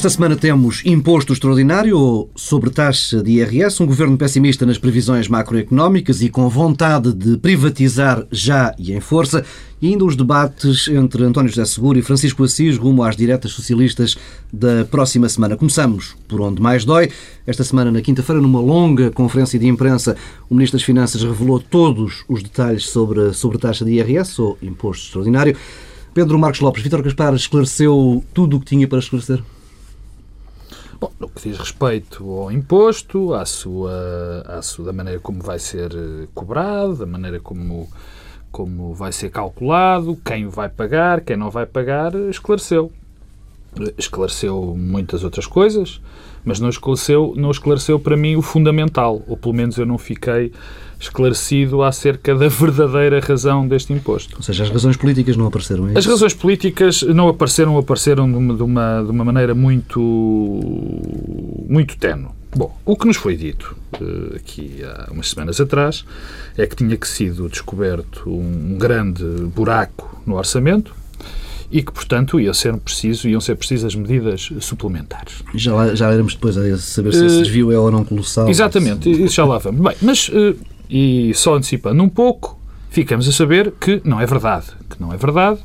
Esta semana temos imposto extraordinário ou sobretaxa de IRS, um governo pessimista nas previsões macroeconómicas e com vontade de privatizar já e em força, e ainda os debates entre António José Seguro e Francisco Assis rumo às diretas socialistas da próxima semana. Começamos por onde mais dói. Esta semana, na quinta-feira, numa longa conferência de imprensa, o Ministro das Finanças revelou todos os detalhes sobre a sobretaxa de IRS ou imposto extraordinário. Pedro Marcos Lopes, Vítor Gaspar esclareceu tudo o que tinha para esclarecer? Bom, no que diz respeito ao imposto, à sua, à sua, da maneira como vai ser eh, cobrado, da maneira como, como vai ser calculado, quem vai pagar, quem não vai pagar, esclareceu. Esclareceu muitas outras coisas, mas não esclareceu, não esclareceu para mim o fundamental, ou pelo menos eu não fiquei esclarecido acerca da verdadeira razão deste imposto. Ou seja, as razões políticas não apareceram, é As razões políticas não apareceram, apareceram de uma, de uma, de uma maneira muito, muito tenue. Bom, o que nos foi dito uh, aqui há umas semanas atrás é que tinha que sido descoberto um grande buraco no orçamento, e que, portanto, ia ser preciso, iam ser precisas medidas suplementares. Já, já iremos depois a saber se esse eh, desvio é ou não colossal. Exatamente, isso já lá vamos. Bem, mas uh, e só antecipando um pouco, ficamos a saber que não é verdade. Que não é verdade.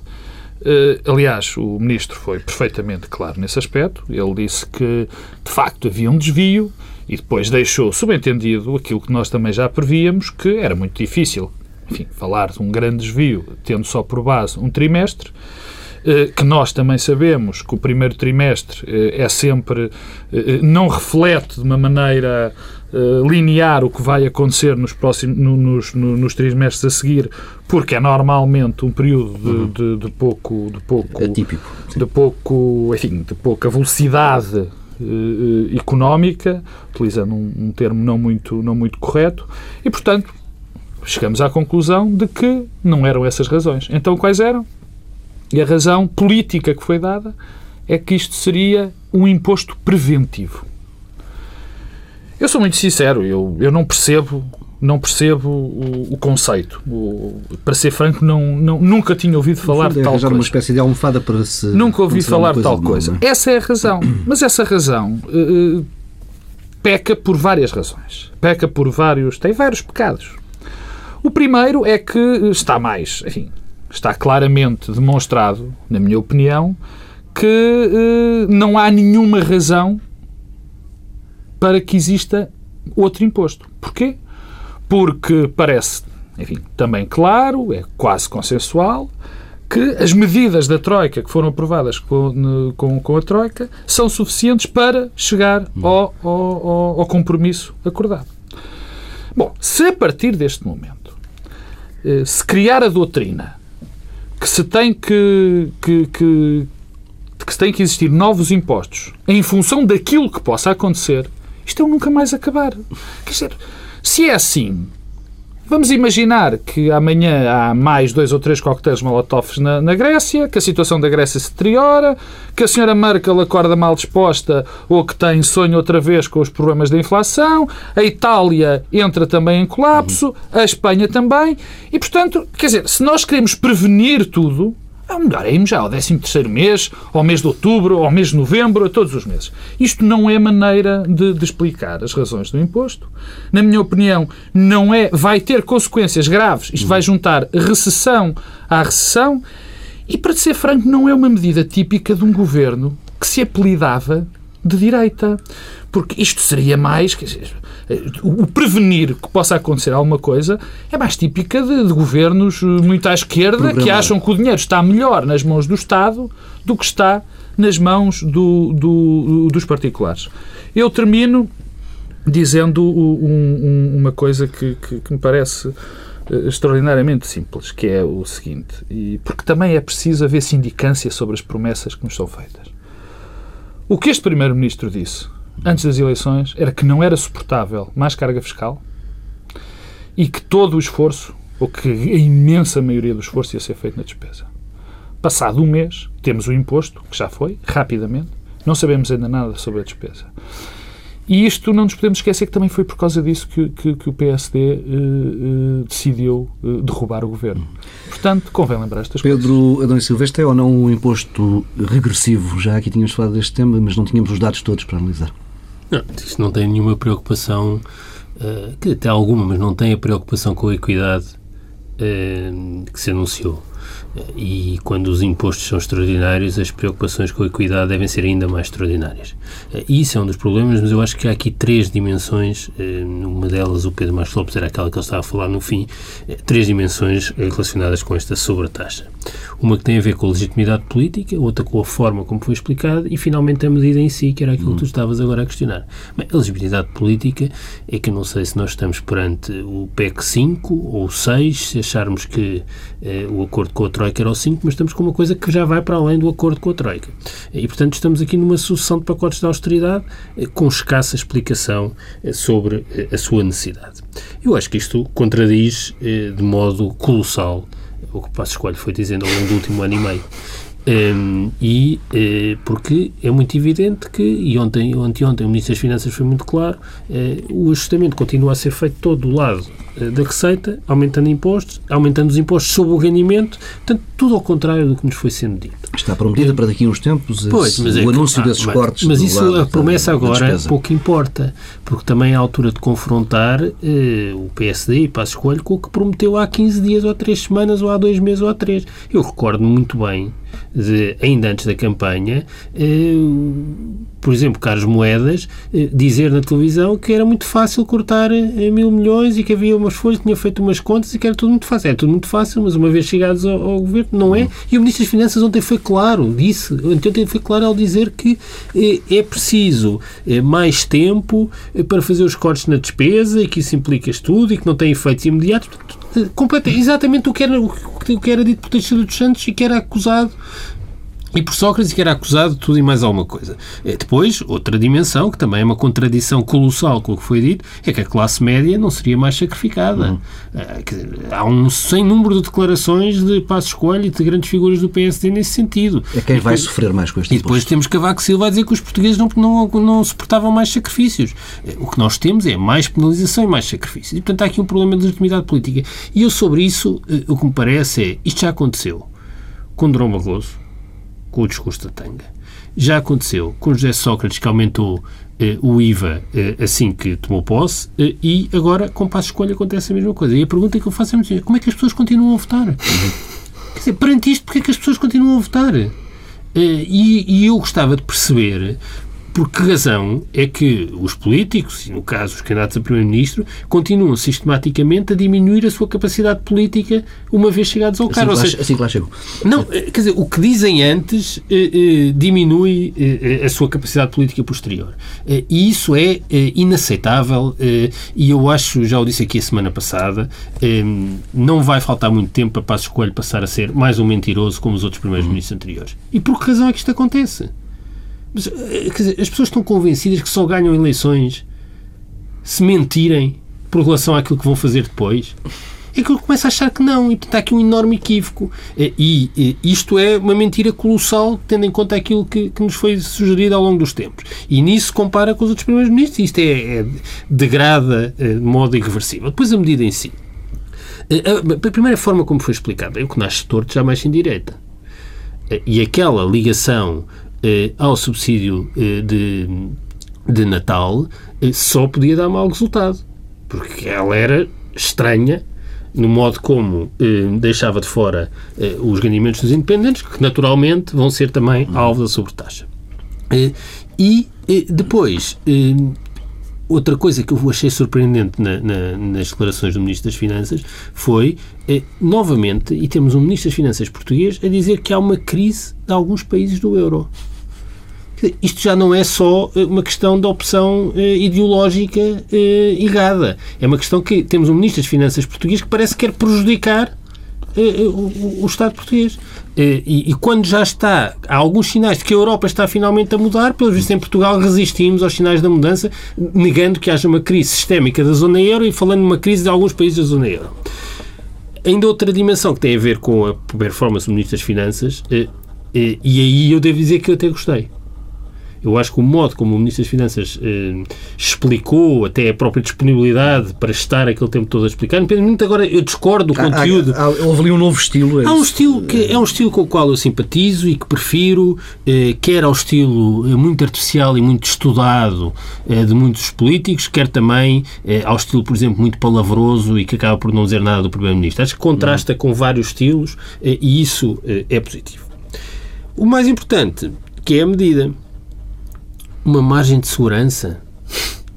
Uh, aliás, o Ministro foi perfeitamente claro nesse aspecto. Ele disse que, de facto, havia um desvio e depois deixou subentendido aquilo que nós também já prevíamos, que era muito difícil enfim, falar de um grande desvio tendo só por base um trimestre, que nós também sabemos que o primeiro trimestre uh, é sempre, não reflete de uma maneira linear o que vai acontecer nos, próximos, no, nos, no, nos trimestres a seguir, porque é normalmente um período de, uhum. de, de pouco, de pouco, Atípico, de pouco, enfim, de pouca velocidade económica, utilizando um, um, termo não muito, não muito correto, e portanto chegamos à conclusão de que não eram essas razões. Então quais eram? E a razão política que foi dada é que isto seria um imposto preventivo. Eu sou muito sincero, eu, eu não percebo não percebo o, o conceito. O, para ser franco, não, não, nunca tinha ouvido falar de é tal coisa. uma espécie de almofada para se. Nunca ouvi falar de tal coisa. Essa é a razão. Mas essa razão uh, peca por várias razões. Peca por vários. tem vários pecados. O primeiro é que está mais. Enfim, está claramente demonstrado, na minha opinião, que uh, não há nenhuma razão para que exista outro imposto. Porquê? Porque parece, enfim, também claro, é quase consensual, que as medidas da Troika que foram aprovadas com, com, com a Troika são suficientes para chegar ao, ao, ao, compromisso acordado. Bom, se a partir deste momento eh, se criar a doutrina que se tem que, que, que, que tem que existir novos impostos em função daquilo que possa acontecer, isto é um nunca mais acabar. Quer dizer, se é assim, Vamos imaginar que amanhã há mais dois ou três coquetéis molotov na, na, Grécia, que a situação da Grécia se deteriora, que a senhora Merkel acorda mal disposta ou que tem sonho outra vez com os problemas da inflação, a Itália entra também em colapso, a Espanha também, e portanto, quer dizer, se nós queremos prevenir tudo, é melhor é já ao 13 terceiro mês, ao mês de outubro, ao mês de novembro, a todos os meses. Isto não é maneira de, de, explicar as razões do imposto. Na minha opinião, não é, vai ter consequências graves. Isto vai juntar recessão à recessão e, para ser franco, não é uma medida típica de um governo que se apelidava de direita. Porque isto seria mais, dizer, o prevenir que possa acontecer alguma coisa é mais típica de, de governos eh, muito à esquerda que acham que o dinheiro está melhor nas mãos do Estado do que está nas mãos do, do, dos particulares. Eu termino dizendo um, um, uma coisa que, que, que, me parece eh, extraordinariamente simples, que é o seguinte, e porque também é preciso haver sindicância sobre as promessas que nos são feitas. O que este Primeiro-Ministro disse antes das eleições era que não era suportável mais carga fiscal e que todo o esforço, ou que a imensa maioria do esforço ia ser feito na despesa. Passado um mês, temos o imposto, que já foi, rapidamente, não sabemos ainda nada sobre a despesa. E isto não nos podemos esquecer que também foi por causa disso que, que, que o PSD uh, uh, decidiu uh, derrubar o governo. Portanto, convém lembrar estas Pedro coisas. Pedro Adão Silvestre é ou não um imposto regressivo? Já aqui tínhamos falado deste tema, mas não tínhamos os dados todos para analisar. Não, isto não tem nenhuma preocupação, que até alguma, mas não tem a preocupação com a equidade que se anunciou. E quando os impostos são extraordinários, as preocupações com a equidade devem ser ainda mais extraordinárias. E isso é um dos problemas, mas eu acho que há aqui três dimensões. Uma delas, o Pedro Marcos Lopes, era aquela que ele estava a falar no fim. Três dimensões relacionadas com esta sobretaxa. Uma que tem a ver com a legitimidade política, outra com a forma como foi explicado e, finalmente, a medida em si, que era aquilo que tu estavas agora a questionar. Bem, a legitimidade política é que eu não sei se nós estamos perante o PEC 5 ou 6, se acharmos que eh, o acordo com a Troika era o 5, mas estamos com uma coisa que já vai para além do acordo com a Troika. E, portanto, estamos aqui numa sucessão de pacotes de austeridade eh, com escassa explicação eh, sobre eh, a sua necessidade. Eu acho que isto contradiz de modo colossal o que o Passo Escolho foi dizendo ao longo do último ano e meio. Um, e uh, porque é muito evidente que, e ontem, ontem, ontem o Ministro das Finanças foi muito claro, uh, o ajustamento continua a ser feito todo do lado uh, da receita, aumentando impostos, aumentando os impostos sobre o rendimento, portanto, tudo ao contrário do que nos foi sendo dito. Está prometida para daqui a uns tempos pois, o é anúncio que, desses ah, cortes. Mas isso, a promessa da, agora da pouco importa, porque também é a altura de confrontar o PSD e Passo Escolho com o que prometeu há 15 dias, ou há 3 semanas, ou há 2 meses, ou há 3. Eu recordo muito bem de, ainda antes da campanha, eh, por exemplo, Carlos Moedas, eh, dizer na televisão que era muito fácil cortar eh, mil milhões e que havia umas folhas, tinha feito umas contas e que era tudo muito fácil. É tudo muito fácil, mas uma vez chegados ao, ao governo, não é. E o Ministro das Finanças ontem foi claro, disse, ontem foi claro ao dizer que é preciso mais tempo para fazer os cortes na despesa e que isso implica estudo e que não tem efeitos imediatos. Completa, exatamente o que era, o que era dito por Teixeira dos Santos e que era acusado e por Sócrates, que era acusado de tudo e mais alguma coisa. É, depois, outra dimensão, que também é uma contradição colossal com o que foi dito, é que a classe média não seria mais sacrificada. Uhum. Há um sem número de declarações de Passos Coelho e de grandes figuras do PSD nesse sentido. É quem vai sofrer mais com este E depois temos Cavaco Silva a dizer que os portugueses não, não, não suportavam mais sacrifícios. É, o que nós temos é mais penalização e mais sacrifícios. E, portanto, há aqui um problema de legitimidade política. E eu, sobre isso, eh, o que me parece é, isto já aconteceu com Dom Barroso, com o discurso da tanga. Já aconteceu com José Sócrates, que aumentou eh, o IVA eh, assim que tomou posse, eh, e agora com Passo Escolha acontece a mesma coisa. E a pergunta que eu faço é como é que as pessoas continuam a votar? Quer dizer, perante isto, porquê é que as pessoas continuam a votar? Eh, e, e, eu gostava de perceber por que razão é que os políticos, e no caso os candidatos a Primeiro-Ministro, continuam sistematicamente a diminuir a sua capacidade política uma vez chegados ao cargo? Assim, assim que lá chegou. Não, eh, quer dizer, o que dizem antes eh, eh, diminui eh, a sua capacidade política posterior. Eh, e isso é eh, inaceitável e eu acho, já o disse aqui a semana passada, não vai faltar muito tempo para Passos Coelho passar a ser mais um mentiroso como os outros primeiros-ministros anteriores. E por que razão é que isto acontece? Mas, eh, quer dizer, as pessoas estão convencidas que só ganham eleições se mentirem por relação àquilo que vão fazer depois. É que eu começo a achar que não, e portanto há aqui um enorme equívoco. Eh, e, e isto é uma mentira colossal, tendo em conta aquilo que, que, nos foi sugerido ao longo dos tempos. E nisso compara com os outros primeiros ministros. Isto é, é degrada eh, de modo irreversível. Depois a medida em si. A primeira forma como foi explicada é o que nasce torto jamais sem direita. E aquela ligação eh, ao subsídio eh, de, de Natal eh, só podia dar mau resultado, porque ela era estranha no modo como deixava de fora os rendimentos dos independentes, que naturalmente vão ser também alvo da sobretaxa. e depois outra coisa que eu achei surpreendente na, na, nas declarações do Ministro das Finanças foi, novamente, e temos um Ministro das Finanças português a dizer que há uma crise de alguns países do euro isto já não é só eh, uma questão de opção eh, ideológica eh, errada. É uma questão que temos um Ministro das Finanças português que parece que quer prejudicar o, o, Estado português. E, e, quando já está, há alguns sinais de que a Europa está finalmente a mudar, pelo visto em Portugal resistimos aos sinais da mudança, negando que haja uma crise sistémica da zona euro e falando de uma crise de alguns países da zona euro. Ainda outra dimensão que tem a ver com a performance do Ministro das Finanças, e aí eu devo dizer que eu até gostei Eu acho que o modo como o Ministro das Finanças eh, explicou, até a própria disponibilidade para estar aquele tempo todo a explicar, independentemente agora eu discordo do conteúdo. Há, há, houve ali um novo estilo. É há um estilo que é um estilo com o qual eu simpatizo e que prefiro, eh, quer ao estilo eh, muito artificial e muito estudado eh, de muitos políticos, quer também eh, ao estilo, por exemplo, muito palavroso e que acaba por não dizer nada do Primeiro-Ministro. Acho que contrasta com vários estilos eh, e isso é positivo. O mais importante, que é a medida. Uma margem de segurança.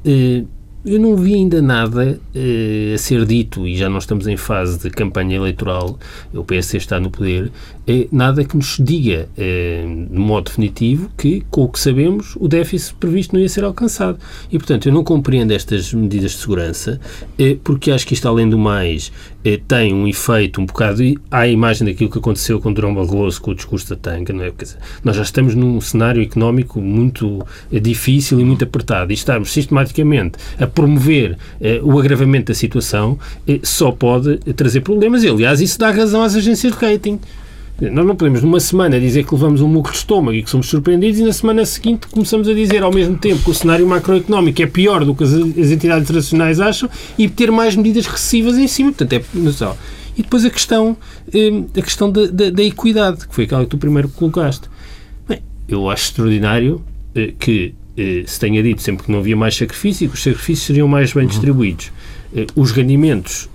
Eh, eu não vi ainda nada eh, a ser dito, e já não estamos em fase de campanha eleitoral, o PS está no poder, eh, nada que nos diga eh, de modo definitivo que, com o que sabemos, o déficit previsto não ia ser alcançado. E, portanto, eu não compreendo estas medidas de segurança, eh, porque acho que isto, além do mais, eh, tem um efeito um bocado à imagem daquilo que aconteceu com Durão Barroso, com o discurso da tanga, não é? Porque, nós já estamos num cenário económico muito difícil e muito apertado, e estamos sistematicamente a promover o agravamento da situação só pode trazer problemas. E, aliás, isso dá razão às agências de rating. Nós não podemos, numa semana, dizer que levamos um muco de estômago e que somos surpreendidos e na semana seguinte começamos a dizer, ao mesmo tempo, que o cenário macroeconómico é pior do que as, as entidades internacionais acham e ter mais medidas recessivas em cima. Portanto, é só. E depois a questão, eh, a questão da, da, da, equidade, que foi aquela que tu primeiro colocaste. Bem, eu acho extraordinário eh, que eh, se tenha dito sempre que não havia mais sacrifício e que os sacrifícios seriam mais bem distribuídos. Os rendimentos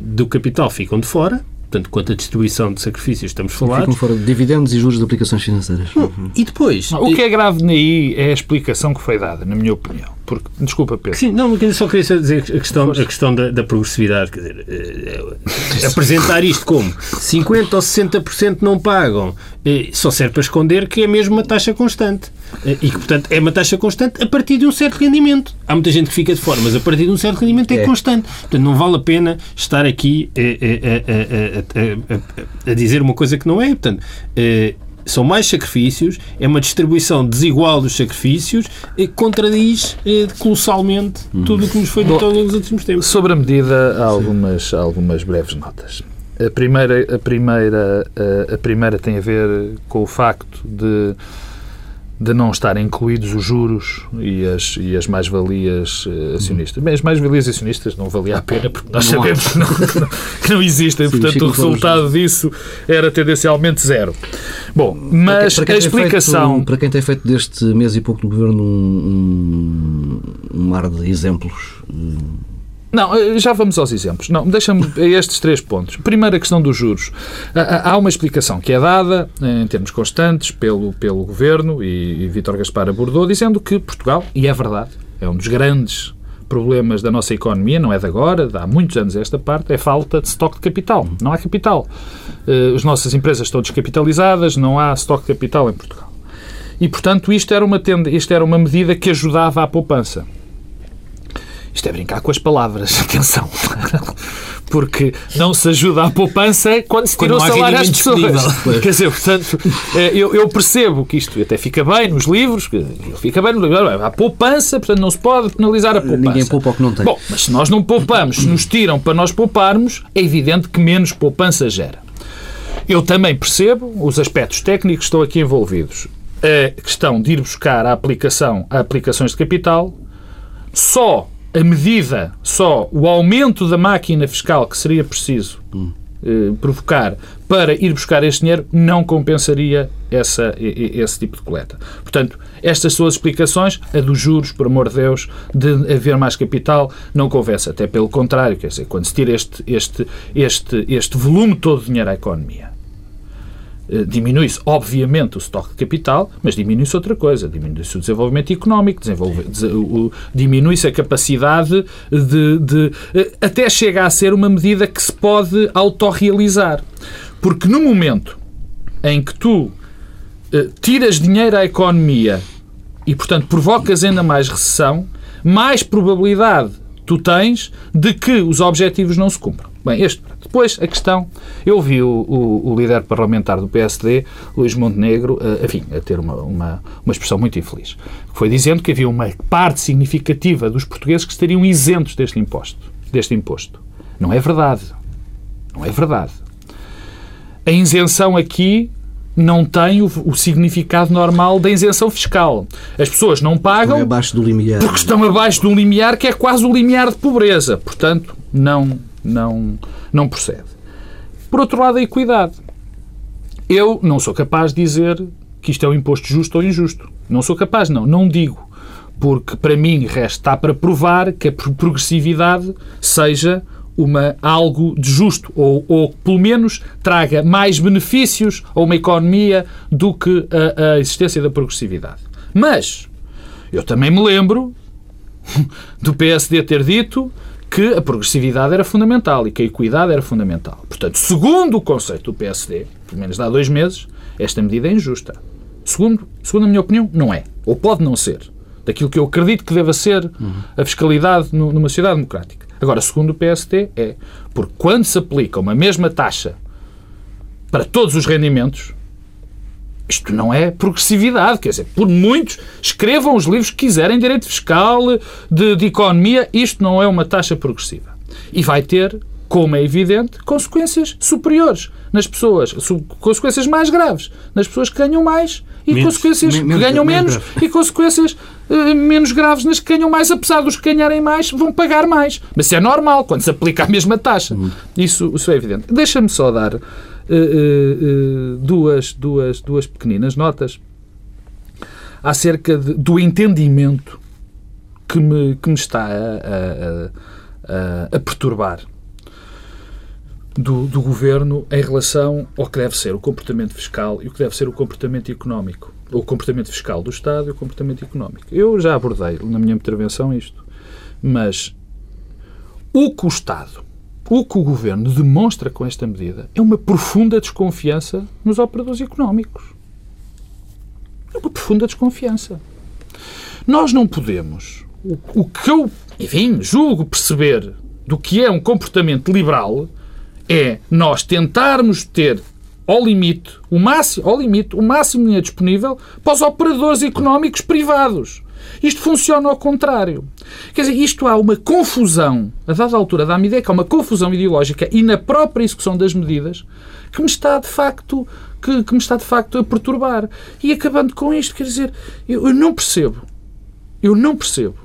do capital ficam de fora, portanto, quanto a distribuição de sacrifícios estamos falados. Ficam fora de dividendos e juros de aplicações financeiras. Uhum. E depois... O que é grave naí é a explicação que foi dada, na minha opinião. Porque, desculpa, Pedro. Sim, não, só queria dizer a questão, a questão da, da progressividade. Quer dizer, é, é, apresentar isto como 50% ou 60% não pagam, é, só serve para esconder que é mesmo uma taxa constante. E que, portanto, é uma taxa constante a partir de um certo rendimento. Há muita gente que fica de fora, mas a partir de um certo rendimento é, é. constante. Portanto, não vale a pena estar aqui a, a, a, a dizer uma coisa que não é. Portanto, são mais sacrifícios, é uma distribuição desigual dos sacrifícios e contradiz eh, colossalmente tudo o que nos foi dito ao longo dos últimos tempos. Sobre a medida, há algumas, algumas breves notas. A primeira, a, primeira, a, a primeira tem a ver com o facto de de não estarem incluídos os juros e as, e as mais-valias uh, acionistas. Bem, as mais-valias acionistas não valia a pena, porque nós não sabemos que não, que, não, que não, existem, Sim, portanto o resultado disso era tendencialmente zero. Bom, mas para quem, para quem a explicação... Feito, para quem tem feito deste mês e pouco do Governo um, um, um mar de exemplos... Não, eh, já vamos aos exemplos. Não, deixa-me estes três pontos. Primeiro, a questão dos juros. Há uma explicação que é dada, em termos constantes, pelo, pelo Governo, e, e Vítor Gaspar abordou, dizendo que Portugal, e é verdade, é um dos grandes problemas da nossa economia, não é de agora, há muitos anos esta parte, é falta de estoque de capital. Não há capital. Eh, as nossas empresas estão descapitalizadas, não há estoque de capital em Portugal. E, portanto, isto era uma, tenda, isto era uma medida que ajudava à poupança. Isto é brincar com as palavras, atenção. Porque não se ajuda à poupança quando se tira o salário às pessoas. Quer dizer, portanto, eh, eu, eu, percebo que isto até fica bem nos livros, fica bem no livro. Há poupança, portanto não se pode penalizar a poupança. Ninguém poupa o que não tem. Bom, mas se nós não poupamos, se nos tiram para nós pouparmos, é evidente que menos poupança gera. Eu também percebo os aspectos técnicos que estão aqui envolvidos. A questão de ir buscar a aplicação a aplicações de capital só a medida, só o aumento da máquina fiscal que seria preciso eh, provocar para ir buscar este dinheiro não compensaria essa, esse tipo de coleta. Portanto, estas são as explicações. A dos juros, por amor de Deus, de haver mais capital, não convence. Até pelo contrário, quer dizer, quando se tira este, este, este, este volume todo de dinheiro à economia diminui-se, obviamente, o estoque de capital, mas diminui-se outra coisa. Diminui-se o desenvolvimento económico, diminui-se a capacidade de, de. Eh, até chega a ser uma medida que se pode autorrealizar. Porque no momento em que tu eh, tiras dinheiro à economia e, portanto, provocas ainda mais recessão, mais probabilidade tu tens de que os objetivos não se cumpram. Bem, este. Depois, a questão. Eu vi o, o, o líder parlamentar do PSD, Luís Montenegro, a, enfim, a ter uma, uma, uma expressão muito infeliz. Foi dizendo que havia uma parte significativa dos portugueses que estariam isentos deste imposto. Deste imposto. Não é verdade. Não é verdade. A isenção aqui não tem o, o, significado normal da isenção fiscal. As pessoas não pagam estão abaixo do limiar. porque estão abaixo do limiar que é quase o limiar de pobreza. Portanto, não, não, não procede. Por outro lado, a equidade. Eu não sou capaz de dizer que isto é um imposto justo ou injusto. Não sou capaz, não. Não digo. Porque, para mim, resta para provar que a progressividade seja uma, algo de justo, ou, ou pelo menos traga mais benefícios a uma economia do que a, a existência da progressividade. Mas eu também me lembro do PSD ter dito que a progressividade era fundamental e que a equidade era fundamental. Portanto, segundo o conceito do PSD, pelo menos há dois meses, esta medida é injusta. Segundo, segundo a minha opinião, não é. Ou pode não ser. Daquilo que eu acredito que deva ser a fiscalidade numa sociedade democrática. Agora, segundo o PST, é porque quando se aplica uma mesma taxa para todos os rendimentos, isto não é progressividade. Quer dizer, por muitos, escrevam os livros que quiserem, direito fiscal, de, de economia, isto não é uma taxa progressiva. E vai ter, como é evidente, consequências superiores nas pessoas, consequências mais graves nas pessoas que ganham mais e menos, consequências que ganham menos, menos e consequências uh, menos graves nas que ganham mais, apesar dos que ganharem mais, vão pagar mais. Mas isso é normal quando se aplica a mesma taxa. Uhum. Isso, isso é evidente. Deixa-me só dar uh, uh, duas, duas, duas pequeninas notas acerca de, do entendimento que me, que me está a, a, a, a perturbar do, do, governo em relação ao que deve ser o comportamento fiscal e o que deve ser o comportamento económico. O comportamento fiscal do Estado e o comportamento económico. Eu já abordei na minha intervenção isto, mas o que o Estado, o que o governo demonstra com esta medida é uma profunda desconfiança nos operadores económicos. É uma profunda desconfiança. Nós não podemos. O, o que eu, enfim, julgo perceber do que é um comportamento liberal é nós tentarmos ter ao limite, o máximo, ao limite, o máximo dinheiro disponível para os operadores económicos privados. Isto funciona ao contrário. Quer dizer, isto há uma confusão, a dada altura dá-me ideia que há uma confusão ideológica e na própria execução das medidas que me está de facto que, que me está de facto a perturbar. E acabando com isto, quer dizer, eu, eu não percebo. Eu não percebo.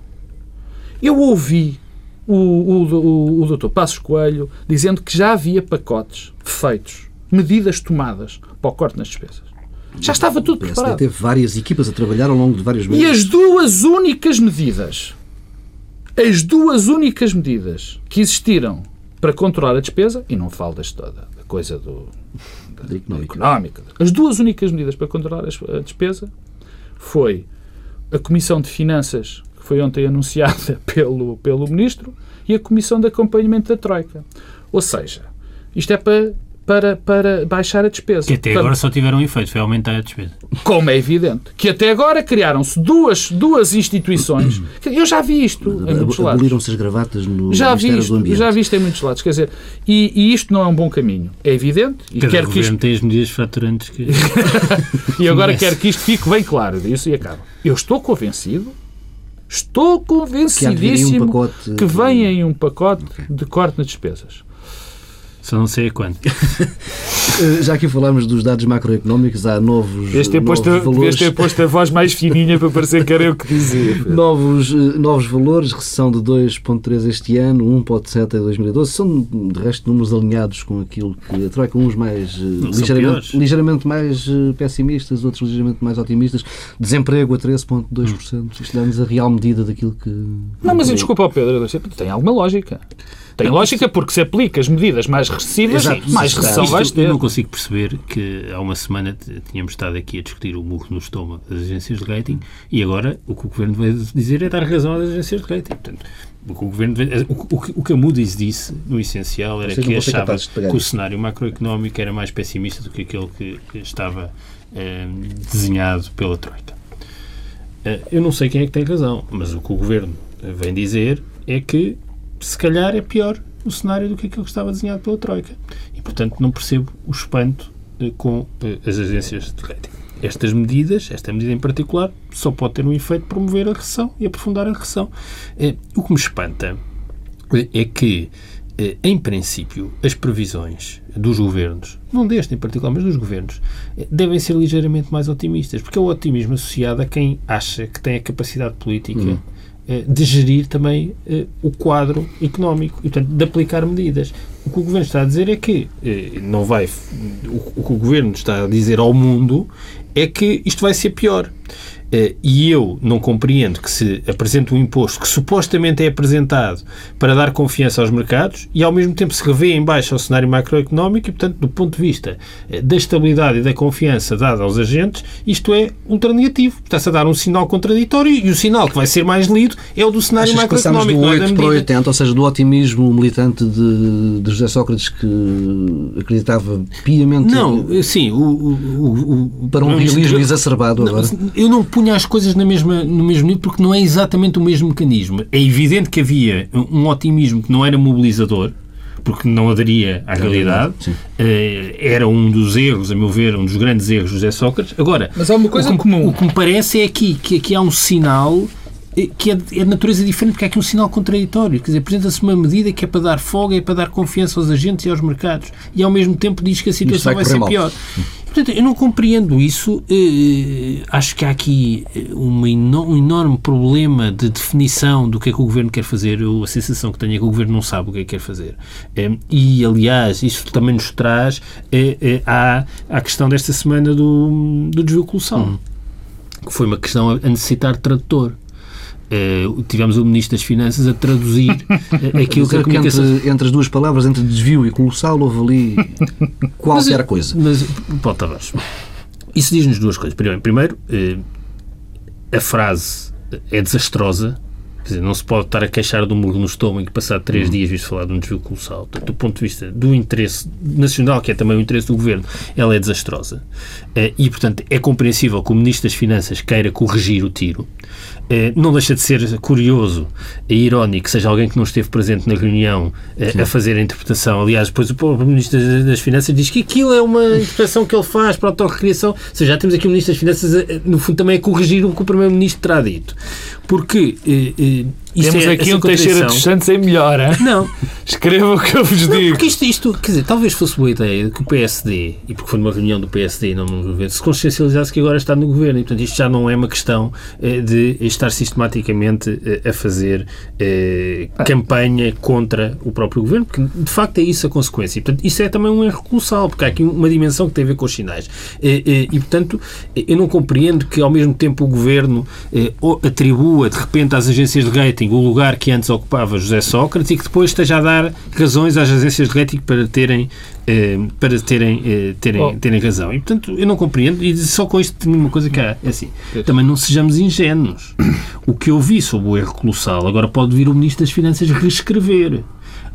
Eu ouvi o, o, o, o doutor Passos Coelho dizendo que já havia pacotes feitos, medidas tomadas para o corte nas despesas. Já estava tudo preparado. teve várias equipas a trabalhar ao longo de vários meses. E as duas únicas medidas, as duas únicas medidas que existiram para controlar a despesa, e não falo desta toda, da coisa do, da, da económica. económica, as duas únicas medidas para controlar a despesa foi a Comissão de Finanças foi ontem anunciada pelo, pelo Ministro, e a Comissão de Acompanhamento da Troika. Ou seja, isto é para, para, para baixar a despesa. Que até Portanto, agora só tiveram um efeito, foi aumentar a despesa. Como é evidente. Que até agora criaram-se duas, duas instituições. Eu já vi isto em muitos lados. Aboliram-se as gravatas no já vi isto, Já vi isto em muitos lados. Quer dizer, e, e isto não é um bom caminho. É evidente. E Cada quero que isto... tem as medidas fraturantes que... e agora quero que isto fique bem claro. Isso e acaba. Eu estou convencido Estou convencidíssimo que, um pacote... que vem aí um pacote okay. de corte nas despesas. Só não sei a quando. Já que falámos dos dados macroeconómicos, há novos, este novos posto, valores. ter posto a voz mais fininha para parecer que era eu que dizia. novos, eh, novos valores, recessão de 2,3 este ano, 1,7 em 2012. São, de resto, números alinhados com aquilo que a Troika, uns mais eh, ligeiramente, ligeiramente, mais eh, pessimistas, outros ligeiramente mais otimistas. Desemprego a 13,2%. Isto dá-nos a real medida daquilo que... Não, mas desculpa, Pedro, tem alguma lógica. Tem lógica porque se aplica as medidas mais regressivas, Exato, mais recessão vais ter. Eu não consigo perceber que há uma semana tínhamos estado aqui a discutir o murro no estômago das agências de rating e agora o que o Governo vai dizer é dar razão às agências de rating. Portanto, o que, o, governo, o, o, o que a Moody's disse, no essencial, era que achava que o cenário macroeconómico era mais pessimista do que aquele que, que estava eh, desenhado pela Troika. Eh, eu não sei quem é que tem razão, mas o que o Governo vem dizer é que se calhar é pior o cenário do que aquilo que estava desenhado pela Troika. E, portanto, não percebo o espanto eh, com eh, as agências de rating. Estas medidas, esta medida em particular, só pode ter um efeito promover a recessão e aprofundar a recessão. Eh, o que me espanta é que eh, em princípio, as previsões dos governos, não deste em particular, mas dos governos, eh, devem ser ligeiramente mais otimistas, porque é o otimismo associado a quem acha que tem a capacidade política hum. De gerir também o quadro económico e, portanto, de aplicar medidas. O que o Governo está a dizer é que não vai. O que o Governo está a dizer ao mundo é que isto vai ser pior. Eh, e eu não compreendo que se apresente um imposto que supostamente é apresentado para dar confiança aos mercados e ao mesmo tempo se revê em baixo ao cenário macroeconómico e, portanto, do ponto de vista eh, da estabilidade e da confiança dada aos agentes, isto é ultra negativo. Está-se a dar um sinal contraditório e o sinal que vai ser mais lido é o do cenário Achas macroeconómico. do 8 é para 80, ou seja, do otimismo militante de, de José Sócrates que acreditava piamente... Não, sim, o, o, o para um realismo exacerbado não, agora. Eu não punha as coisas na mesma, no mesmo nível porque não é exatamente o mesmo mecanismo. É evidente que havia um otimismo que não era mobilizador, porque não aderia à realidade. Uh, era um dos erros, a meu ver, um dos grandes erros de José Sócrates. Agora, Mas há uma coisa o que, comum. O que me parece é aqui, que aqui há um sinal eh, que é de, é de natureza diferente, porque há aqui um sinal contraditório. Quer dizer, apresenta-se uma medida que é para dar folga, é para dar confiança aos agentes e aos mercados, e ao mesmo tempo diz que a situação vai, ser mal. pior. Portanto, eu não compreendo isso. Eh, acho que há aqui eh, um enorme problema de definição do que é que o Governo quer fazer. Eu, a sensação que tenho é que o Governo não sabe o que é que quer fazer. Eh, e, aliás, isso também nos traz à, à questão desta semana do, do desvio colossal, hum. que foi uma questão a necessitar tradutor. Uh, tivemos o Ministro das Finanças a traduzir uh, aquilo que a comunicação... Entre, entre, as duas palavras, entre desvio e colossal, houve ali qualquer mas, coisa. Mas, pode Tavares, isso diz-nos duas coisas. Primeiro, primeiro uh, a frase é desastrosa, Quer dizer, não se pode estar a queixar do muro no estômago e passar três uhum. dias visto falar de um desvio colossal. Portanto, do ponto de vista do interesse nacional, que é também o interesse do governo, ela é desastrosa. E, portanto, é compreensível que o Ministro das Finanças queira corrigir o tiro. Eh, não deixa de ser curioso e irónico que seja alguém que não esteve presente na reunião eh, a fazer a interpretação. Aliás, depois o próprio Ministro das Finanças diz que aquilo é uma interpretação que ele faz para a autorrecriação. Ou seja, já temos aqui o Ministro das Finanças, no fundo, também a corrigir o que o Primeiro-Ministro terá dito. Porque eh, isso Temos é, aqui um Teixeira dos Santos em melhor, hein? Não. Escreva o que eu vos não, digo. Porque isto, isto, quer dizer, talvez fosse boa ideia que o PSD, e porque foi numa reunião do PSD não no governo, se consciencializasse que agora está no governo. E, portanto, isto já não é uma questão eh, de estar sistematicamente eh, a fazer eh, campanha contra o próprio governo, porque de facto é isso a consequência. E, portanto, isso é também um erro colossal, porque há aqui uma dimensão que tem a ver com os sinais. Eh, eh, e, portanto, eu não compreendo que ao mesmo tempo o governo eh, atribua de repente às agências de rating o lugar que antes ocupava José Sócrates e que depois esteja a dar razões às agências de rating para terem eh, para terem, eh, terem, oh. terem razão. E, portanto, eu não compreendo, e só com isto tenho uma coisa que há, é assim, também não sejamos ingênuos. O que eu vi sobre o erro colossal, agora pode vir o Ministro das Finanças reescrever.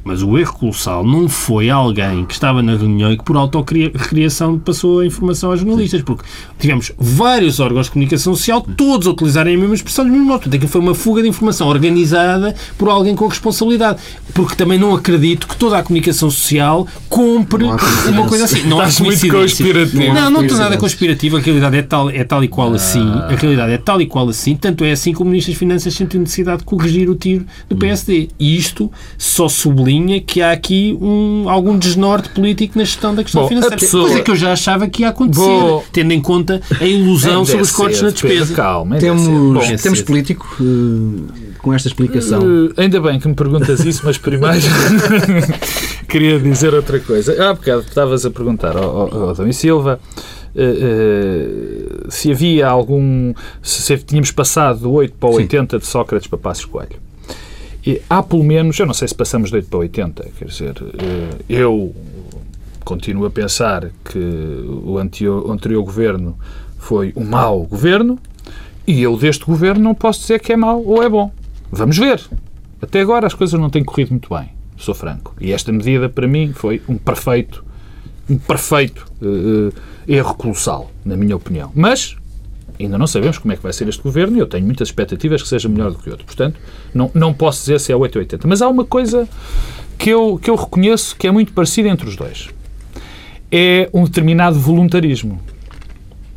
Mas o erro colossal não foi alguém que estava na reunião e que por autocriação passou a informação aos jornalistas, porque tivemos vários órgãos de comunicação social, todos a utilizarem a mesma expressão do mesmo modo. Portanto, foi uma fuga de informação organizada por alguém com responsabilidade. Porque também não acredito que toda a comunicação social compre uma coisa assim. Não Estás muito conspirativo. Não, não estou nada conspirativo. A realidade é tal, é tal e qual assim. A realidade é tal e qual assim. Tanto é assim que o Ministro das Finanças sentiu necessidade de corrigir o tiro do PSD. E isto só sublinha sublinha que há aqui um, algum desnorte político na gestão da questão Bom, financeira. Pessoa... Coisa que eu já achava que ia acontecer, Bom... tendo em conta a ilusão sobre os cortes na despesa. Calma, temos, Bom, temos político uh, com esta explicação. Uh, ainda bem que me perguntas isso, mas primeiro queria dizer outra coisa. Há ah, bocado estavas a perguntar ao, ao, ao Dom Silva. Uh, uh, se havia algum. Se, se tínhamos passado do 8 para o 80 de Sócrates para Passos Coelho. Há pelo menos, eu não sei se passamos de 8 para 80, quer dizer, eh, eu continuo a pensar que o anterior, anterior governo foi um mau governo e eu deste governo não posso dizer que é mau ou é bom. Vamos ver. Até agora as coisas não têm corrido muito bem, sou franco. E esta medida, para mim, foi um perfeito, um perfeito uh, erro colossal, na minha opinião. Mas Ainda não sabemos como é que vai ser este governo e eu tenho muitas expectativas que seja melhor do que outro. Portanto, não, não posso dizer se é 880. Mas há uma coisa que eu, que eu reconheço que é muito parecida entre os dois. É um determinado voluntarismo.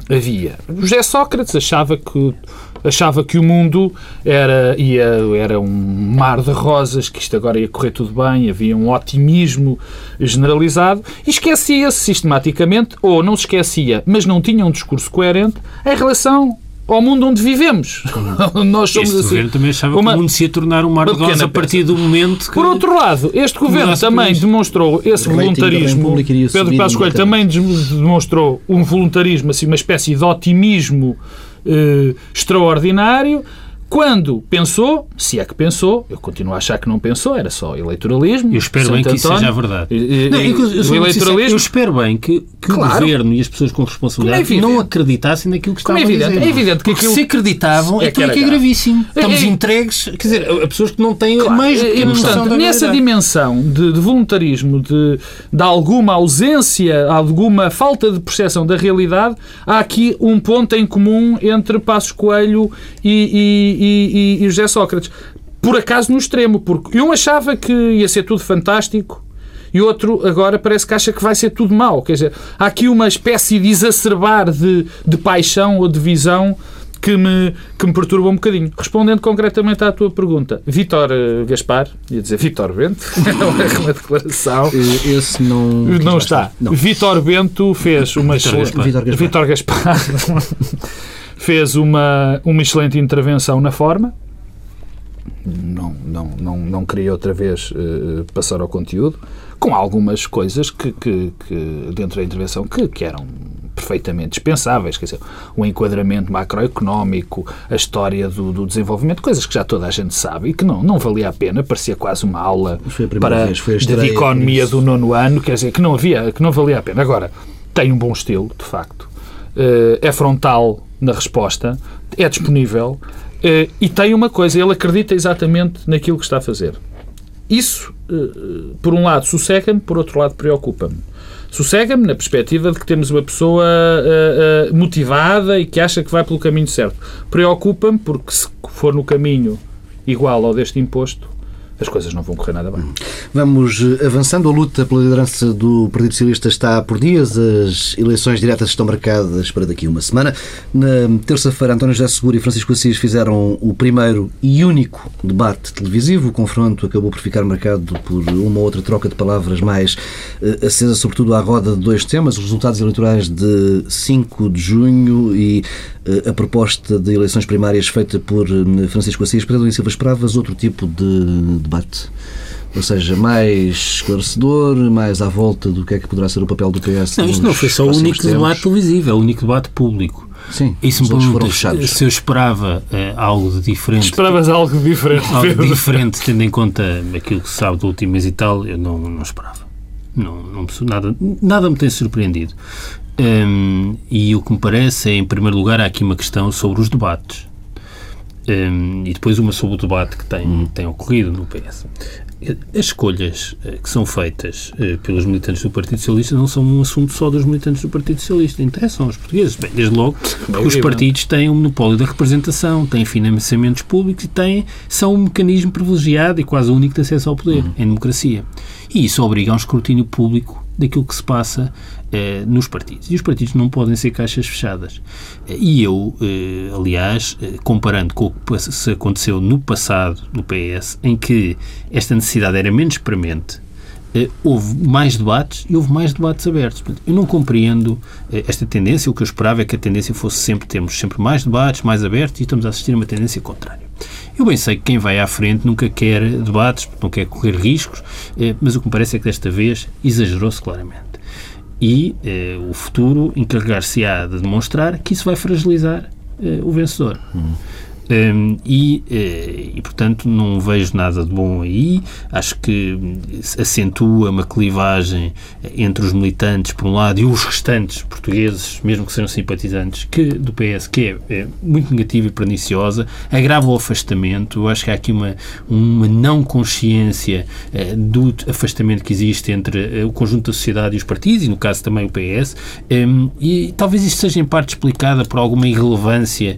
havia. José Sócrates achava que achava que o mundo era, ia, era um mar de rosas, que isto agora ia correr tudo bem, havia um otimismo generalizado, e esquecia-se sistematicamente, ou não se esquecia, mas não tinha um discurso coerente em relação ao mundo onde vivemos. Nós somos este assim, governo também achava uma, que o mundo se ia tornar um mar de rosas a partir do momento que... Por outro lado, este governo também demonstrou esse voluntarismo. Pedro Passos Coelho também demonstrou um voluntarismo, assim, uma espécie de otimismo extraordinário quando pensou, se é que pensou, eu continuo a achar que não pensou, era só eleitoralismo. Eu espero bem que isso seja verdade. E, não, eu, eu, eleitoralismo, eu espero bem que, que claro. o governo e as pessoas com responsabilidade é não acreditassem naquilo que estavam é evidente, a dizer. É evidente que aquilo... se acreditavam, é, que, é, que é gravíssimo. É, Estamos é, entregues, quer dizer, a pessoas que não têm claro, mais pequena e, portanto, Nessa dimensão de, de voluntarismo, de, de alguma ausência, alguma falta de percepção da realidade, há aqui um ponto em comum entre Passos Coelho e, e e, e, e José Sócrates. Por acaso no extremo, porque um achava que ia ser tudo fantástico e outro agora parece que acha que vai ser tudo mau. Quer dizer, há aqui uma espécie de exacerbar de, de paixão ou de visão que me, que me perturba um bocadinho. Respondendo concretamente à tua pergunta, Vítor eh, Gaspar, ia dizer Vítor Bento, é uma declaração. Esse não. Não está. Vítor Bento fez uma. Vítor Gaspar. Vítor Gaspar fez uma, uma excelente intervenção na forma. Não, não, não, não queria outra vez uh, passar ao conteúdo, com algumas coisas que, que, que dentro da intervenção que, que eram perfeitamente dispensáveis, quer dizer, o enquadramento macroeconómico, a história do, do, desenvolvimento, coisas que já toda a gente sabe e que não, não valia a pena, parecia quase uma aula para vez, de economia do nono ano, quer dizer, que não havia, que não valia a pena. Agora, tem um bom estilo, de facto, uh, é frontal na resposta, é disponível uh, e tem uma coisa, ele acredita exatamente naquilo que está a fazer. Isso, uh, por um lado, sossega-me, por outro lado, preocupa-me. Sossega-me na perspectiva de que temos uma pessoa uh, motivada e que acha que vai pelo caminho certo. Preocupa-me porque, se for no caminho igual ao deste imposto, as coisas não vão correr nada bem. Vamos eh, avançando. A luta pela liderança do Partido Socialista está por dias. As eleições diretas estão marcadas para daqui a uma semana. Na terça-feira, António José Seguro e Francisco Assis fizeram o primeiro e único debate televisivo. O confronto acabou por ficar marcado por uma outra troca de palavras mais uh, acesa, sobretudo à roda de dois temas: os resultados eleitorais de 5 de junho e a proposta de eleições primárias feita por uh, Francisco Assis. Pedro Silva, esperavas outro tipo de debate. Ou seja, mais esclarecedor, mais à volta do que é que poderá ser o papel do PS. Não, isto não foi só o único tempos. debate televisivo, é o único debate público. Sim, Isso me perguntas se eu esperava eh, algo de diferente. Esperavas algo diferente. Algo diferente, tendo em conta aquilo que se sabe do último mês e tal, eu não, não esperava. Não, não, nada, nada me tem surpreendido. Um, e o que me parece é, em primeiro lugar, há aqui uma questão sobre os debates. Um, e depois uma sobre o debate que tem, hum. tem ocorrido no PS. As escolhas eh, que são feitas uh, pelos militantes do Partido Socialista não são um assunto só dos militantes do Partido Socialista, interessam aos portugueses. Bem, desde logo, porque os partidos têm um monopólio da representação, têm financiamentos públicos e têm, são um mecanismo privilegiado e quase único de acesso ao poder, uhum. em democracia. E isso obriga a um escrutínio público daquilo que se passa eh, nos partidos. E os partidos não podem ser caixas fechadas. E eu, eh, aliás, eh, comparando com o que se aconteceu no passado no PS, em que esta necessidade era menos premente, eh, houve mais debates e houve mais debates abertos. Eu não compreendo eh, esta tendência. O que eu esperava é que a tendência fosse sempre termos sempre mais debates, mais abertos, e estamos a assistir a uma tendência contrária. Eu bem sei que quem vai à frente nunca quer debates, não quer correr riscos, eh, mas o que me parece é que desta vez exagerou-se claramente. E eh, o futuro encarregar-se-á de demonstrar que isso vai fragilizar eh, o vencedor. Hum. Um, e, eh, e, portanto, não vejo nada de bom aí. Acho que acentua uma clivagem entre os militantes, por um lado, e os restantes portugueses, mesmo que sejam simpatizantes, que, do PS, que é, é muito negativa e perniciosa. Agrava o afastamento. Eu acho que há aqui uma, uma não consciência uh, do afastamento que existe entre o conjunto da sociedade e os partidos, e no caso também o PS. Um, e talvez isto seja em parte explicada por alguma irrelevância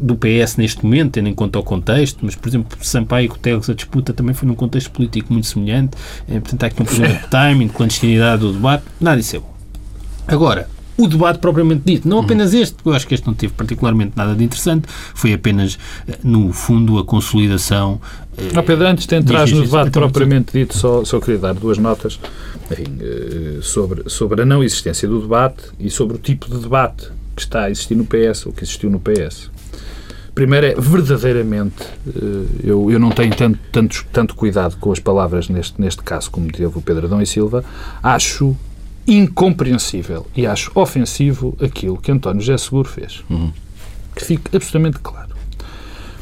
do PS neste momento, tendo em conta o contexto, mas, por exemplo, Sampaio e Guterres, a disputa também foi num contexto político muito semelhante, é, portanto há aqui um problema de timing, de clandestinidade do debate, nada disso é bom. Agora, o debate propriamente dito. Não apenas este, porque eu acho que este não teve particularmente nada de interessante, foi apenas, eh, no fundo, a consolidação. Oh, Pedro, antes de entrar no debate então, propriamente dito, só, só queria dar duas notas enfim, sobre, sobre a não existência do debate e sobre o tipo de debate que está a existir no PS ou que existiu no PS. Primeiro é, verdadeiramente, eh, eu, eu não tenho tanto, tanto, tanto cuidado com as palavras neste, neste caso como teve o Pedro Adão e Silva, acho incompreensível e acho ofensivo aquilo que António José Seguro fez. Uhum. Que fique absolutamente claro.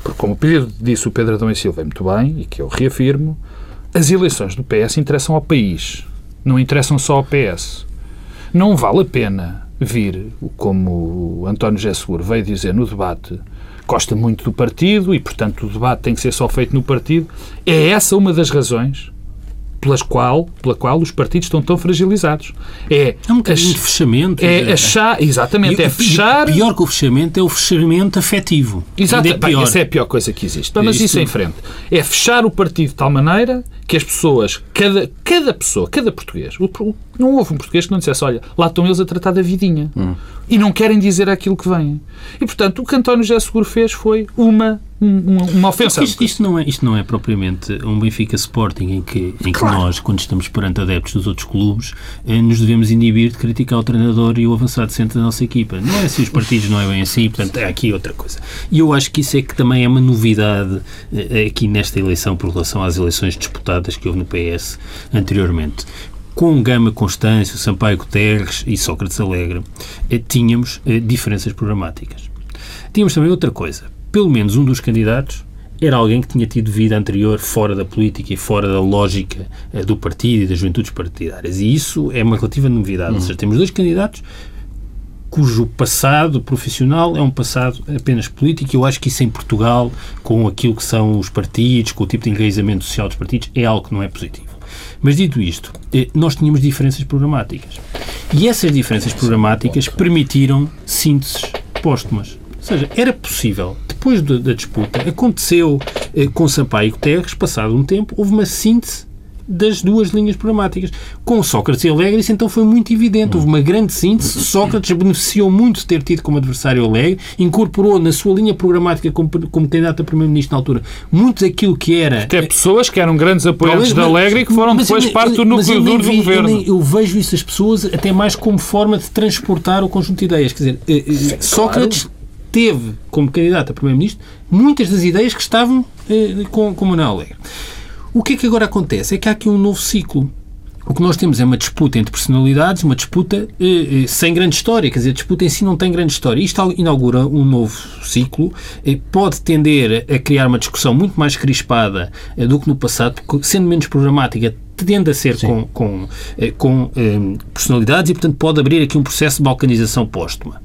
Porque, como o Pedro disse o Pedro Adão e Silva muito bem, e que eu reafirmo, as eleições do PS interessam ao país, não interessam só ao PS. Não vale a pena vir, como o António José Seguro veio dizer no debate, gosta muito do partido e, portanto, o debate tem que ser só feito no partido. É essa uma das razões pelas qual, pela qual os partidos estão tão fragilizados. É, é um bocadinho de fechamento. É achar, exatamente, e, é fechar... Pior que o fechamento é o fechamento afetivo. Exato, é pior. essa é a pior coisa que existe. Mas isso, isso em frente. É fechar o partido de tal maneira que as pessoas, cada, cada pessoa, cada português, não houve um português que não dissesse, olha, lá estão eles a tratar da vidinha. Hum. E não querem dizer aquilo que vem. E, portanto, o que António José Seguro fez foi uma uma ofensa. Isto, isto, não é, isto não é propriamente um Benfica Sporting em que, em claro. que nós, quando estamos perante adeptos dos outros clubes, eh, nos devemos inibir de criticar o treinador e o avançado centro da nossa equipa. Não é assim, os partidos não é bem assim, portanto, é aqui outra coisa. E eu acho que isso é que também é uma novidade eh, aqui nesta eleição por relação às eleições disputadas que houve no PS anteriormente com Gama Constâncio, Sampaio Guterres e Sócrates Alegre, eh, tínhamos diferenças programáticas. Tínhamos também outra coisa pelo menos um dos candidatos era alguém que tinha tido vida anterior fora da política e fora da lógica eh, do partido e das juventudes partidárias. E isso é uma relativa novidade. Uhum. Ou seja, temos dois candidatos cujo passado profissional é um passado apenas político. Eu acho que isso em Portugal, com aquilo que são os partidos, com o tipo de enraizamento social dos partidos, é algo que não é positivo. Mas dito isto, eh, nós tínhamos diferenças programáticas. E essas diferenças programáticas permitiram sínteses póstumas. Ou seja, era possível depois da disputa, aconteceu eh, com Sampaio e Guterres, passado um tempo, houve uma síntese das duas linhas programáticas. Com Sócrates e Alegre, isso então foi muito evidente. Houve uma grande síntese. Sócrates beneficiou muito de ter tido como adversário Alegre, incorporou na sua linha programática como, como candidato a primeiro-ministro na altura muito daquilo que era. Até pessoas que eram grandes apoiantes de Alegre e que foram depois parte do núcleo duro do governo. Eu, eu, vejo isso as pessoas até mais como forma de transportar o conjunto de ideias. Quer dizer, eh, eh, Sócrates teve como candidato a Primeiro-Ministro muitas das ideias que estavam eh, com, com Manuel Alegre. O que é que agora acontece? É que há aqui um novo ciclo. O que nós temos é uma disputa entre personalidades, uma disputa eh, eh, sem grande história, quer dizer, a disputa em si não tem grande história. Isto inaugura um novo ciclo, eh, pode tender a criar uma discussão muito mais crispada eh, do que no passado, porque sendo menos programática, tende a ser Sim. com, com, eh, com eh, personalidades e, portanto, pode abrir aqui um processo de balcanização póstuma.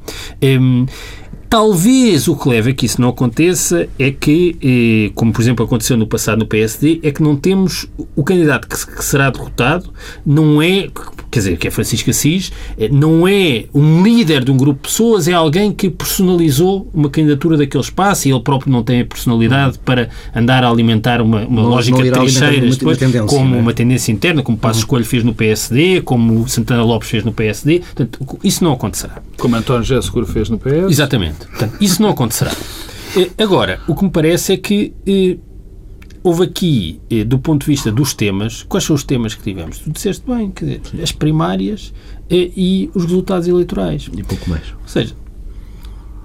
Talvez o que leve a que isso não aconteça é que, eh, como por exemplo aconteceu no passado no PSD, é que não temos o candidato que, será derrotado, não é, quer dizer, que é Francisco Assis, eh, não é um líder de um grupo de pessoas, é alguém que personalizou uma candidatura daquele espaço e ele próprio não tem a personalidade para andar a alimentar uma, uma não, lógica não de trincheiras depois, tendência, como é? uma tendência interna, como Passos uhum. Escolho fez no PSD, como Santana Lopes fez no PSD. Portanto, isso não acontecerá. Como António José Seguro fez no PS. Exatamente. Portanto, isso não acontecerá. Eh, agora, o que me parece é que eh, houve aqui, eh, do ponto de vista dos temas, quais são os temas que tivemos? Tu disseste bem, quer dizer, as primárias e os resultados eleitorais. E pouco mais. Ou seja,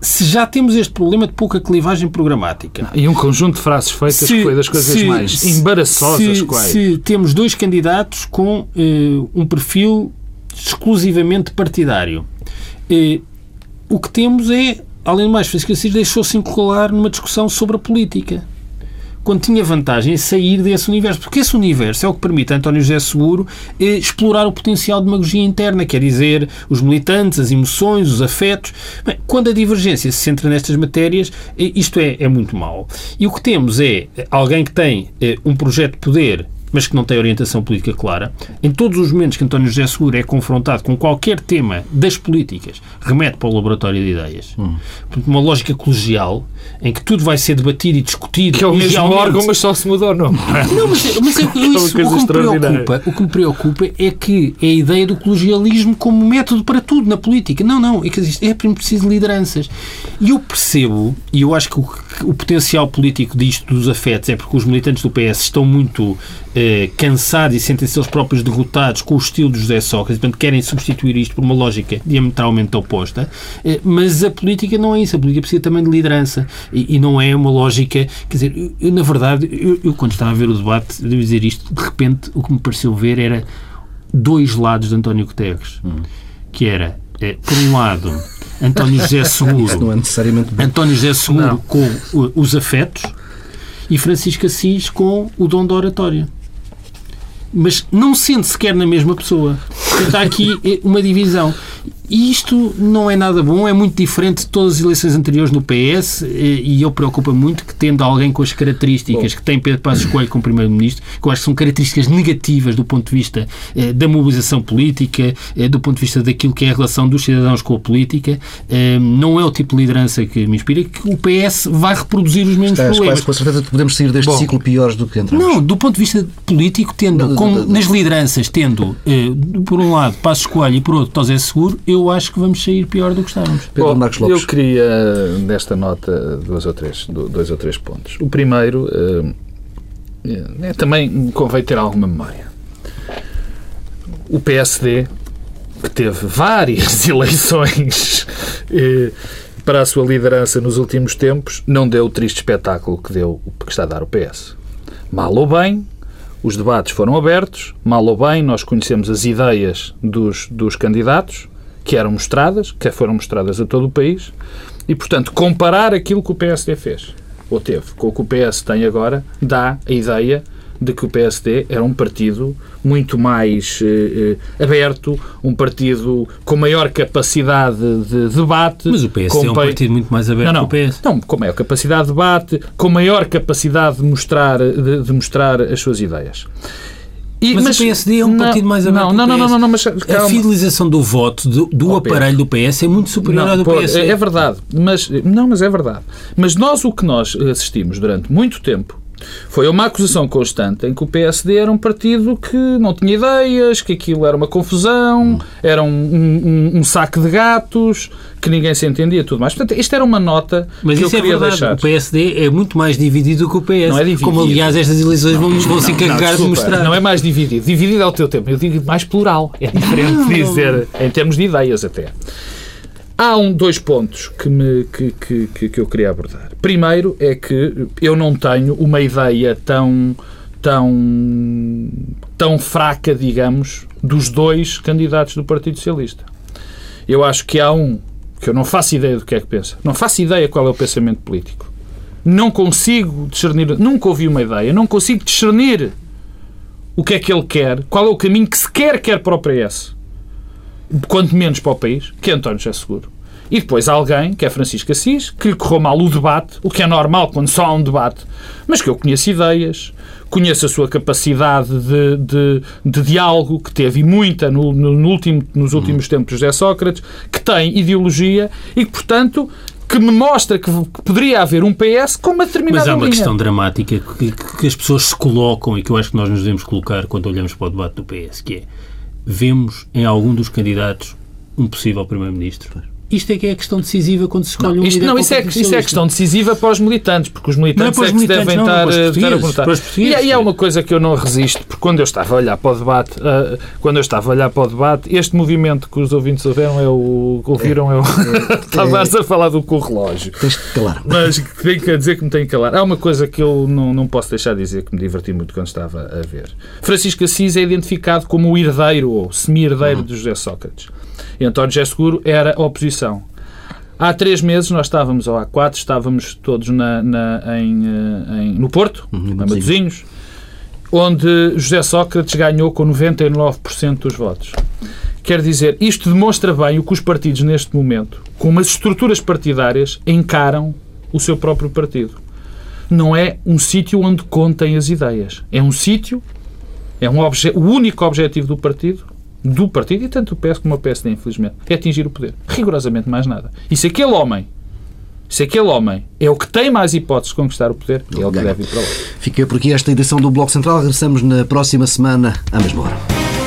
se já temos este problema de pouca clivagem programática. E um conjunto de frases feitas se, que foi das coisas se, mais embaraçosas. Se, se temos dois candidatos com um perfil exclusivamente partidário. o que temos é além do mais, Francisco Assis deixou-se encolar numa discussão sobre a política. Quando tinha vantagem em sair desse universo. Porque esse universo é o que permite a António José Seguro eh, explorar o potencial de demagogia interna, quer dizer, os militantes, as emoções, os afetos. Bem, quando a divergência se centra nestas matérias, eh, isto é, é muito mau. E o que temos é alguém que tem eh, um projeto de poder mas que não tem orientação política clara. Em todos os momentos que António José Seguro é confrontado com qualquer tema das políticas, remete para o laboratório de ideias. Hum. Uma lógica colegial em que tudo vai ser debatido e discutido. Que é o mesmo realmente... órgão, mas só se muda o nome. Não, mas, mas é, é isso, o, que me preocupa, o que me preocupa é que é a ideia do colegialismo como método para tudo na política. Não, não, é que é preciso de lideranças. E eu percebo, e eu acho que o, o potencial político disto dos afetos é porque os militantes do PS estão muito eh, cansados e sentem-se eles próprios derrotados com o estilo de José Sócrates, portanto querem substituir isto por uma lógica diametralmente oposta, eh, mas a política não é isso, a política precisa também de liderança e, e não é uma lógica, quer dizer, eu, na verdade, eu, eu, quando estava a ver o debate, devo dizer isto, de repente o que me pareceu ver era dois lados de António Guterres, hum. que era, eh, por um lado, António José Seguro, não é necessariamente António José Seguro não. com os afetos e Francisco Assis com o dom da oratória mas não sente sequer na mesma pessoa. Está aqui uma divisão. E isto não é nada bom, é muito diferente de todas as eleições anteriores no PS e eu preocupa muito que tendo alguém com as características bom. que tem Pedro Passos Coelho como Primeiro-Ministro, que eu acho que são características negativas do ponto de vista eh, da mobilização política, eh, do ponto de vista daquilo que é a relação dos cidadãos com a política, eh, não é o tipo de liderança que me inspira, que o PS vai reproduzir os mesmos Estás problemas. Quase com certeza que podemos sair deste bom, ciclo piores do que entramos. Não, do ponto de vista político, tendo, como nas lideranças, tendo, por um lado, Passos Coelho e por outro, Tosé Seguro, eu acho que vamos sair pior do que estávamos. Pedro Bom, Marcos Lopes. Eu queria, nesta nota, dois ou três, dois ou três pontos. O primeiro, é, é, também convém ter alguma memória. O PSD, que teve várias eleições eh, para a sua liderança nos últimos tempos, não deu o triste espetáculo que deu que está a dar o PS. Mal ou bem, os debates foram abertos, mal ou bem, nós conhecemos as ideias dos, dos candidatos, que eram mostradas, que foram mostradas a todo o país, e, portanto, comparar aquilo que o PSD fez, ou teve, com o que o PS tem agora, dá a ideia de que o PSD era um partido muito mais eh, eh, aberto, um partido com maior capacidade de debate. Mas o PSD é um partido muito mais aberto não, não, que o PS. Não, com maior capacidade de debate, com maior capacidade de mostrar, de, de mostrar as suas ideias. E, mas, mas, o PSD é um não, partido mais aberto não, não, não, não, não, mas calma. A fidelização do voto do, do aparelho do PS é muito superior não, ao do pô, PS. É, é verdade, mas não, mas é verdade. Mas nós o que nós assistimos durante muito tempo foi uma acusação constante em que o PSD era um partido que não tinha ideias, que aquilo era uma confusão, era um, um, um saco de gatos, que ninguém se entendia tudo mais. Portanto, isto era uma nota Mas que eu é queria verdade. deixar. O PSD é muito mais dividido do que o PS. Não é dividido. Como, aliás, estas eleições vão nos vão se encarregar de mostrar. Não é mais dividido. Dividido é o teu tempo. Eu digo mais plural. É diferente de dizer, em termos de ideias até. Há um, dois pontos que, me, que, que, que eu queria abordar. Primeiro é que eu não tenho uma ideia tão, tão, tão fraca, digamos, dos dois candidatos do Partido Socialista. Eu acho que há um que eu não faço ideia do que é que pensa. Não faço ideia qual é o pensamento político. Não consigo discernir, nunca ouvi uma ideia, não consigo discernir o que é que ele quer, qual é o caminho que sequer quer para o PS quanto menos para o país, que é António José Seguro. E depois alguém, que é Francisco Assis, que lhe correu mal o debate, o que é normal quando só há um debate, mas que eu conheço ideias, conheço a sua capacidade de, de, de diálogo, que teve muita no, no último, nos últimos hum. tempos José Sócrates, que tem ideologia e que, portanto, que me mostra que poderia haver um PS com uma determinada Mas há uma linha. questão dramática que, que, as pessoas se colocam e que eu acho que nós nos devemos colocar quando olhamos para o debate do PS, que é vemos em algum dos candidatos um possível Primeiro-Ministro? Isto é que é a questão decisiva quando se escolhe não, um isto, líder Não, isso é, isso é questão decisiva para os militantes, porque os militantes não é, é que devem não, estar, estar a perguntar. E, e é uma coisa que eu não resisto, porque quando eu estava a olhar para o debate, uh, quando eu estava a olhar para o debate, este movimento que os ouvintes ouviram é o. ouviram é, o. É, Estavas a falar do com o relógio. Tens que calar. Mas tenho que dizer que me tenho que calar. Há uma coisa que eu não, não posso deixar de dizer que me diverti muito quando estava a ver. Francisco Assis é identificado como o herdeiro ou semi-herdeiro uhum. de José Sócrates. E António José Seguro era a oposição. Há três meses nós estávamos, ou há quatro, estávamos todos na, na em, eh, em, no Porto, uhum, em Matosinhos, onde José Sócrates ganhou com 99% dos votos. Quer dizer, isto demonstra bem o que os partidos neste momento, com umas estruturas partidárias, encaram o seu próprio partido. Não é um sítio onde contem as ideias. É um sítio É um obje o único objetivo do partido, do partido, e tanto o PS como o PSD, infelizmente, é atingir o poder. Rigorosamente mais nada. E se aquele homem se aquele homem é o que tem mais hipóteses de conquistar o poder, é ele que deve ir para lá. Fica por aqui esta edição do Bloco Central. Regressamos na próxima semana, à mesma hora.